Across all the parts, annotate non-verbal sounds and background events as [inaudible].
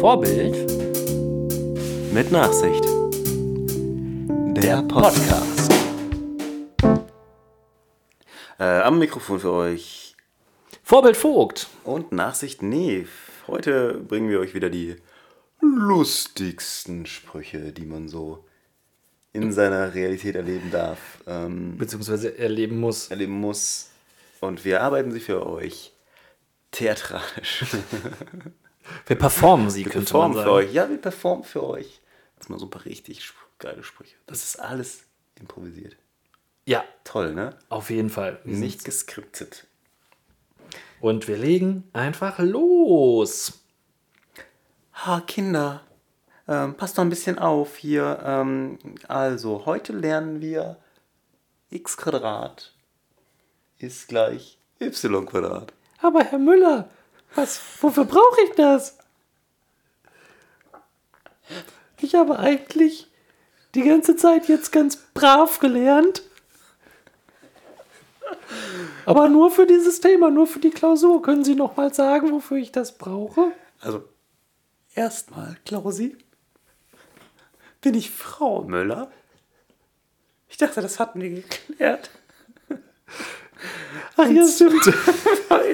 Vorbild Mit Nachsicht. Der Podcast. Äh, am Mikrofon für euch. Vorbild Vogt. Und Nachsicht Neve. Heute bringen wir euch wieder die lustigsten Sprüche, die man so in seiner Realität erleben darf, ähm, Beziehungsweise erleben muss. erleben muss. Und wir arbeiten sie für euch theatralisch. [laughs] Wir performen sie, Wir könnte man performen für sagen. euch. Ja, wir performen für euch. Das sind mal so ein paar richtig geile Sprüche. Das ist alles improvisiert. Ja, Toll, ne? auf jeden Fall. Wir Nicht geskriptet. Und wir legen einfach los. Ha, Kinder, ähm, passt doch ein bisschen auf hier. Ähm, also, heute lernen wir x Quadrat ist gleich y Quadrat. Aber Herr Müller, was, wofür brauche ich das? Ich habe eigentlich die ganze Zeit jetzt ganz brav gelernt. Aber nur für dieses Thema, nur für die Klausur. Können Sie noch mal sagen, wofür ich das brauche? Also, erstmal, Klausi, bin ich Frau Müller? Ich dachte, das hatten wir geklärt. Ach ja, stimmt.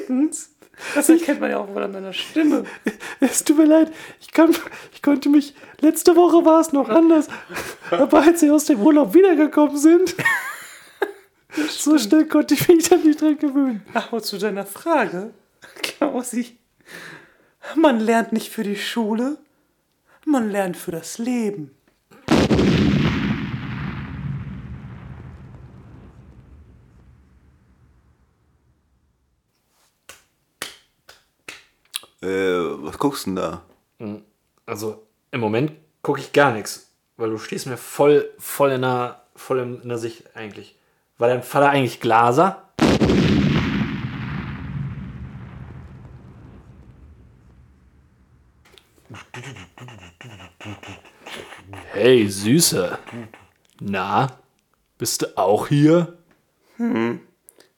Zweitens, das erkennt man ja auch wohl an meiner Stimme. Es tut mir leid, ich, kann, ich konnte mich. Letzte Woche war es noch anders. Aber als Sie aus dem Urlaub wiedergekommen sind, so schnell konnte ich mich dann nicht dran gewöhnen. Aber zu deiner Frage, Klausi, man lernt nicht für die Schule, man lernt für das Leben. Äh, was guckst du denn da? Also im Moment gucke ich gar nichts, weil du stehst mir voll, voll in der, voll in der Sicht eigentlich. War dein Vater eigentlich Glaser? Hey, Süße. Na, bist du auch hier?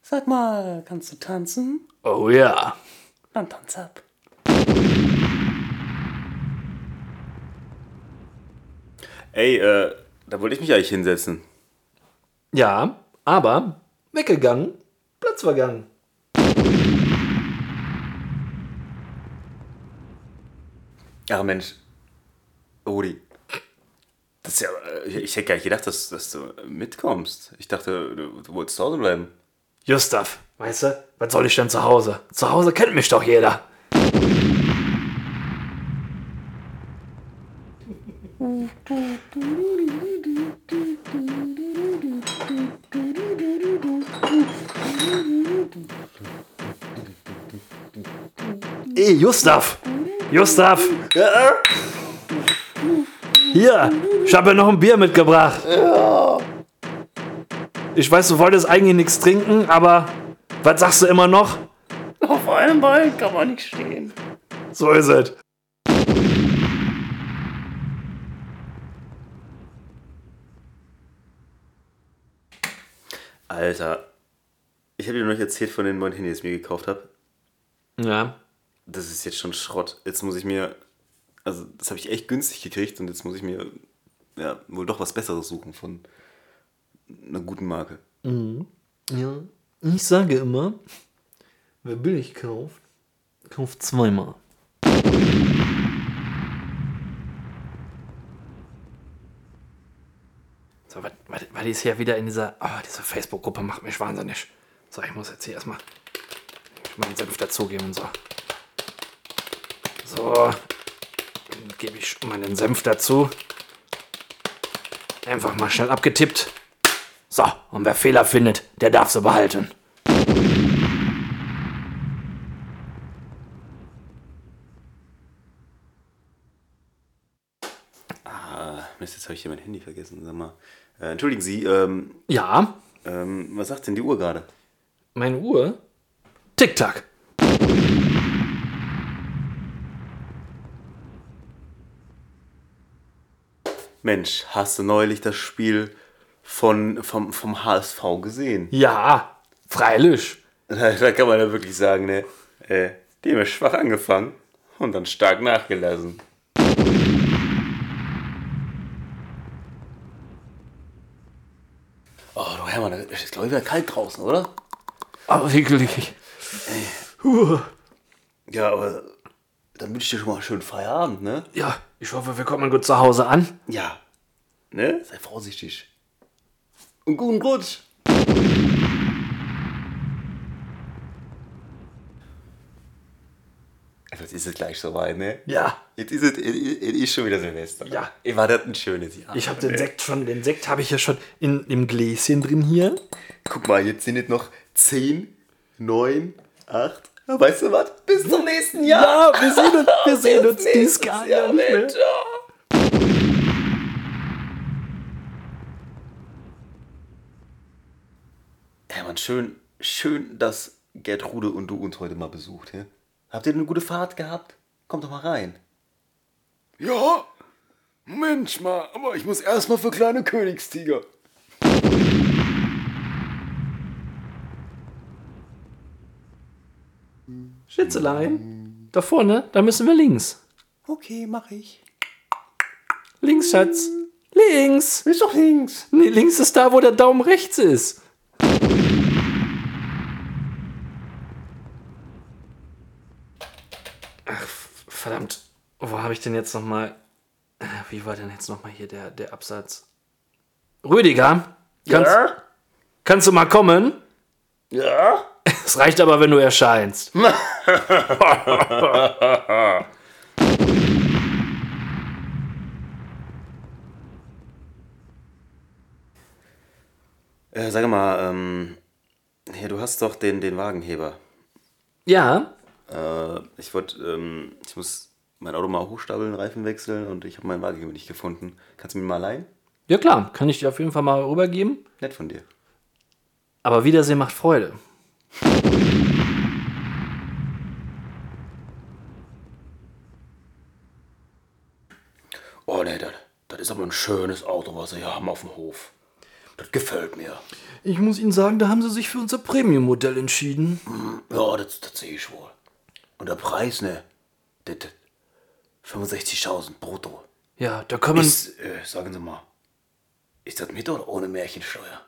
Sag mal, kannst du tanzen? Oh ja. Dann tanz ab. Ey, äh, da wollte ich mich eigentlich hinsetzen. Ja, aber weggegangen, Platz vergangen. Ach Mensch, Rudi. Das ist ja, äh, ich hätte gar nicht gedacht, dass, dass du mitkommst. Ich dachte, du, du wolltest zu Hause bleiben. Gustav, weißt du, was soll ich denn zu Hause? Zu Hause kennt mich doch jeder. Ey, Gustav! Gustav! Hier, ich habe noch ein Bier mitgebracht. Ich weiß, du wolltest eigentlich nichts trinken, aber was sagst du immer noch? Auf einem Bein kann man nicht stehen. So ist es. Alter, ich habe dir noch nicht erzählt von den neuen Handys, die ich mir gekauft habe. Ja. Das ist jetzt schon Schrott. Jetzt muss ich mir, also das habe ich echt günstig gekriegt und jetzt muss ich mir ja wohl doch was Besseres suchen von einer guten Marke. Ja. Ich sage immer, wer billig kauft, kauft zweimal. So, was, was ist hier wieder in dieser, oh, diese Facebook-Gruppe macht mich wahnsinnig. So, ich muss jetzt hier erstmal meinen Senf dazugeben und so. So, dann gebe ich meinen Senf dazu. Einfach mal schnell abgetippt. So, und wer Fehler findet, der darf sie behalten. Mist, jetzt habe ich hier mein Handy vergessen. Sag mal. Äh, entschuldigen Sie, ähm, Ja, ähm, was sagt denn die Uhr gerade? meine Uhr. Tick-Tack. Mensch, hast du neulich das Spiel von, vom, vom HSV gesehen? Ja, freilich. Da, [laughs] da kann man ja wirklich sagen, ne? Äh, Die haben ja schwach angefangen und dann stark nachgelassen. Hermann, es ist glaube ich wieder kalt draußen, oder? Aber wirklich. Puh. Ja, aber dann wünsche ich dir schon mal einen schönen Feierabend, ne? Ja, ich hoffe, wir kommen gut zu Hause an. Ja. Ne? Sei vorsichtig. Und guten Rutsch. Jetzt ist es gleich soweit, ne? Ja. Jetzt ist es, es ist schon wieder Silvester. Ja. War das ein schönes Jahr. Ich habe den Sekt schon, den Sekt habe ich ja schon in dem Gläschen drin hier. Guck mal, jetzt sind es noch 10, 9, 8. Weißt du was? Bis zum nächsten Jahr. Ja, wir sehen uns, wir sehen uns Bis dieses Jahr nicht mehr. Mensch. Hermann, schön, schön, dass Gertrude und du uns heute mal besucht. Ja? Habt ihr eine gute Fahrt gehabt? Kommt doch mal rein. Ja, Mensch mal, aber ich muss erstmal für kleine Königstiger. Schätzelein, da vorne, da müssen wir links. Okay, mach ich. Links, Schatz. Links. Ist doch links. Nee, links ist da, wo der Daumen rechts ist. Ach, verdammt. Wo habe ich denn jetzt nochmal. Wie war denn jetzt nochmal hier der, der Absatz? Rüdiger, kannst, Ja? kannst du mal kommen? Ja? [laughs] Es reicht aber, wenn du erscheinst. [laughs] Äh, sag mal, ähm, hier, du hast doch den, den Wagenheber. Ja, Äh, ich wollte, ähm, ich muss mein Auto mal hochstapeln, Reifen wechseln und ich habe meinen Wagenheber nicht gefunden. Kannst du mir mal leihen? ja klar, kann ich dir auf jeden Fall mal rübergeben. Nett von dir. Aber Wiedersehen macht Freude. Oh ne, das, das ist aber ein schönes Auto, was sie hier haben auf dem Hof. Das gefällt mir. Ich muss Ihnen sagen, da haben Sie sich für unser Premium-Modell entschieden. Ja, das, das sehe ich wohl. Und der Preis, ne? Das, das 65.000 brutto. Ja, da wir. Ist, äh, sagen Sie mal, ist das mit oder ohne Märchensteuer?